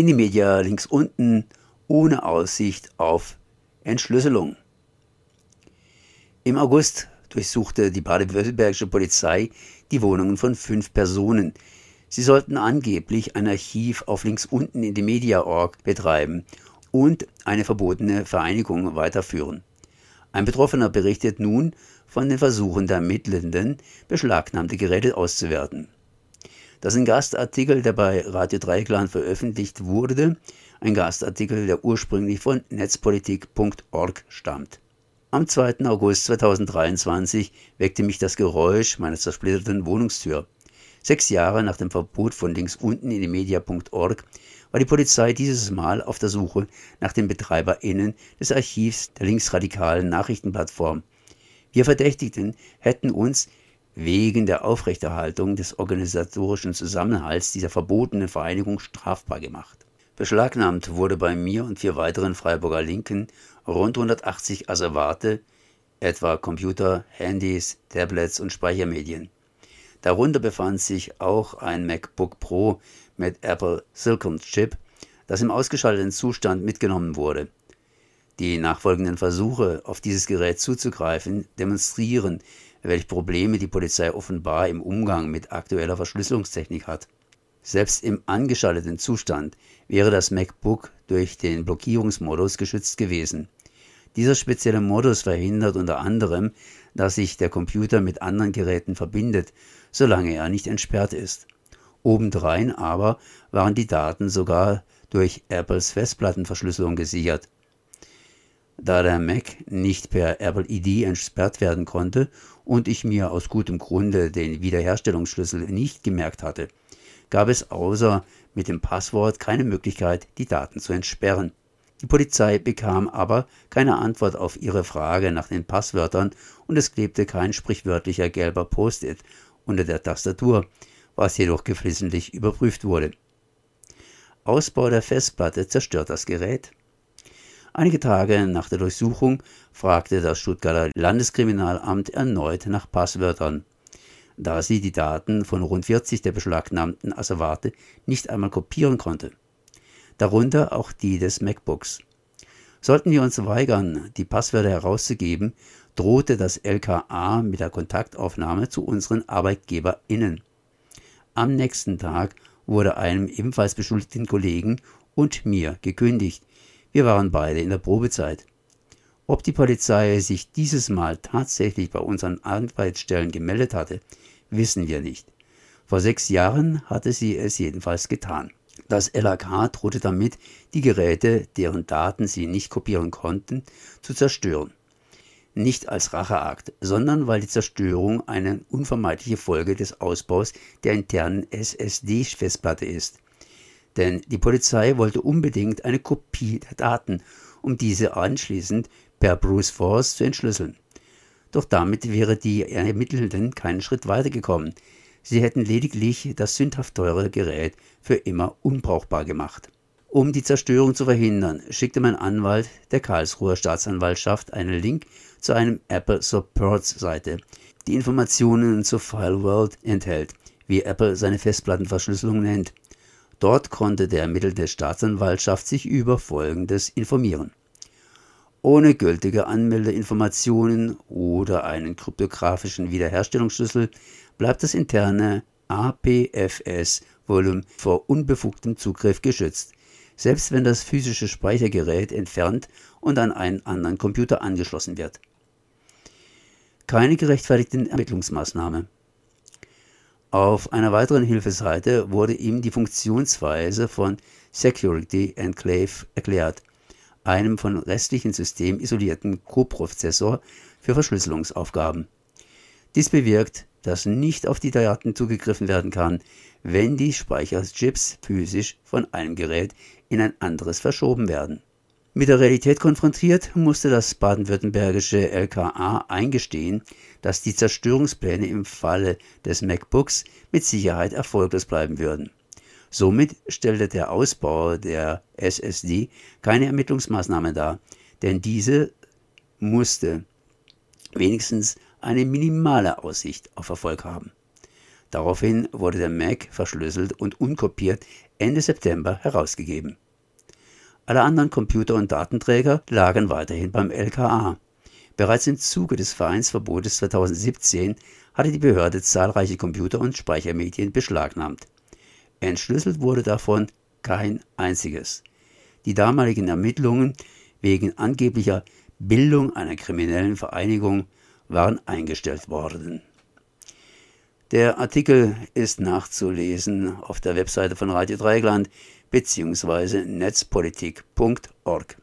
in die Media links unten ohne Aussicht auf Entschlüsselung. Im August durchsuchte die baden-württembergische Polizei die Wohnungen von fünf Personen. Sie sollten angeblich ein Archiv auf links unten in die Media.org betreiben und eine verbotene Vereinigung weiterführen. Ein Betroffener berichtet nun von den Versuchen der Ermittelnden, beschlagnahmte Geräte auszuwerten. Das ist ein Gastartikel, der bei Radio Dreikland veröffentlicht wurde, ein Gastartikel, der ursprünglich von netzpolitik.org stammt. Am 2. August 2023 weckte mich das Geräusch meiner zersplitterten Wohnungstür. Sechs Jahre nach dem Verbot von links unten in media.org war die Polizei dieses Mal auf der Suche nach den BetreiberInnen des Archivs der linksradikalen Nachrichtenplattform. Wir Verdächtigten hätten uns wegen der Aufrechterhaltung des organisatorischen Zusammenhalts dieser verbotenen Vereinigung strafbar gemacht. Beschlagnahmt wurde bei mir und vier weiteren Freiburger Linken rund 180 Asservate, etwa Computer, Handys, Tablets und Speichermedien. Darunter befand sich auch ein MacBook Pro mit Apple Silicon Chip, das im ausgeschalteten Zustand mitgenommen wurde. Die nachfolgenden Versuche, auf dieses Gerät zuzugreifen, demonstrieren, welche Probleme die Polizei offenbar im Umgang mit aktueller Verschlüsselungstechnik hat. Selbst im angeschalteten Zustand wäre das MacBook durch den Blockierungsmodus geschützt gewesen. Dieser spezielle Modus verhindert unter anderem, dass sich der Computer mit anderen Geräten verbindet, solange er nicht entsperrt ist. Obendrein aber waren die Daten sogar durch Apples Festplattenverschlüsselung gesichert. Da der Mac nicht per Apple ID entsperrt werden konnte und ich mir aus gutem Grunde den Wiederherstellungsschlüssel nicht gemerkt hatte, gab es außer mit dem Passwort keine Möglichkeit, die Daten zu entsperren. Die Polizei bekam aber keine Antwort auf ihre Frage nach den Passwörtern und es klebte kein sprichwörtlicher gelber Post-it unter der Tastatur, was jedoch geflissentlich überprüft wurde. Ausbau der Festplatte zerstört das Gerät. Einige Tage nach der Durchsuchung fragte das Stuttgarter Landeskriminalamt erneut nach Passwörtern, da sie die Daten von rund 40 der beschlagnahmten Asservate nicht einmal kopieren konnte. Darunter auch die des MacBooks. Sollten wir uns weigern, die Passwörter herauszugeben, drohte das LKA mit der Kontaktaufnahme zu unseren ArbeitgeberInnen. Am nächsten Tag wurde einem ebenfalls beschuldigten Kollegen und mir gekündigt, wir waren beide in der Probezeit. Ob die Polizei sich dieses Mal tatsächlich bei unseren Arbeitsstellen gemeldet hatte, wissen wir nicht. Vor sechs Jahren hatte sie es jedenfalls getan. Das LAK drohte damit, die Geräte, deren Daten sie nicht kopieren konnten, zu zerstören. Nicht als Racheakt, sondern weil die Zerstörung eine unvermeidliche Folge des Ausbaus der internen SSD-Festplatte ist denn die Polizei wollte unbedingt eine Kopie der Daten, um diese anschließend per Bruce Force zu entschlüsseln. Doch damit wäre die Ermittelnden keinen Schritt weitergekommen. Sie hätten lediglich das sündhaft teure Gerät für immer unbrauchbar gemacht. Um die Zerstörung zu verhindern, schickte mein Anwalt der Karlsruher Staatsanwaltschaft einen Link zu einem Apple Supports Seite, die Informationen zur File World enthält, wie Apple seine Festplattenverschlüsselung nennt. Dort konnte der ermittelte Staatsanwaltschaft sich über Folgendes informieren. Ohne gültige Anmeldeinformationen oder einen kryptografischen Wiederherstellungsschlüssel bleibt das interne APFS-Volumen vor unbefugtem Zugriff geschützt, selbst wenn das physische Speichergerät entfernt und an einen anderen Computer angeschlossen wird. Keine gerechtfertigten Ermittlungsmaßnahme. Auf einer weiteren Hilfeseite wurde ihm die Funktionsweise von Security Enclave erklärt, einem von restlichen Systemen isolierten Coprozessor für Verschlüsselungsaufgaben. Dies bewirkt, dass nicht auf die Daten zugegriffen werden kann, wenn die Speicherchips physisch von einem Gerät in ein anderes verschoben werden. Mit der Realität konfrontiert, musste das baden-württembergische LKA eingestehen, dass die Zerstörungspläne im Falle des MacBooks mit Sicherheit erfolglos bleiben würden. Somit stellte der Ausbau der SSD keine Ermittlungsmaßnahme dar, denn diese musste wenigstens eine minimale Aussicht auf Erfolg haben. Daraufhin wurde der Mac verschlüsselt und unkopiert Ende September herausgegeben. Alle anderen Computer- und Datenträger lagen weiterhin beim LKA. Bereits im Zuge des Vereinsverbotes 2017 hatte die Behörde zahlreiche Computer- und Speichermedien beschlagnahmt. Entschlüsselt wurde davon kein einziges. Die damaligen Ermittlungen wegen angeblicher Bildung einer kriminellen Vereinigung waren eingestellt worden. Der Artikel ist nachzulesen auf der Webseite von Radio Dreigland bzw. netzpolitik.org.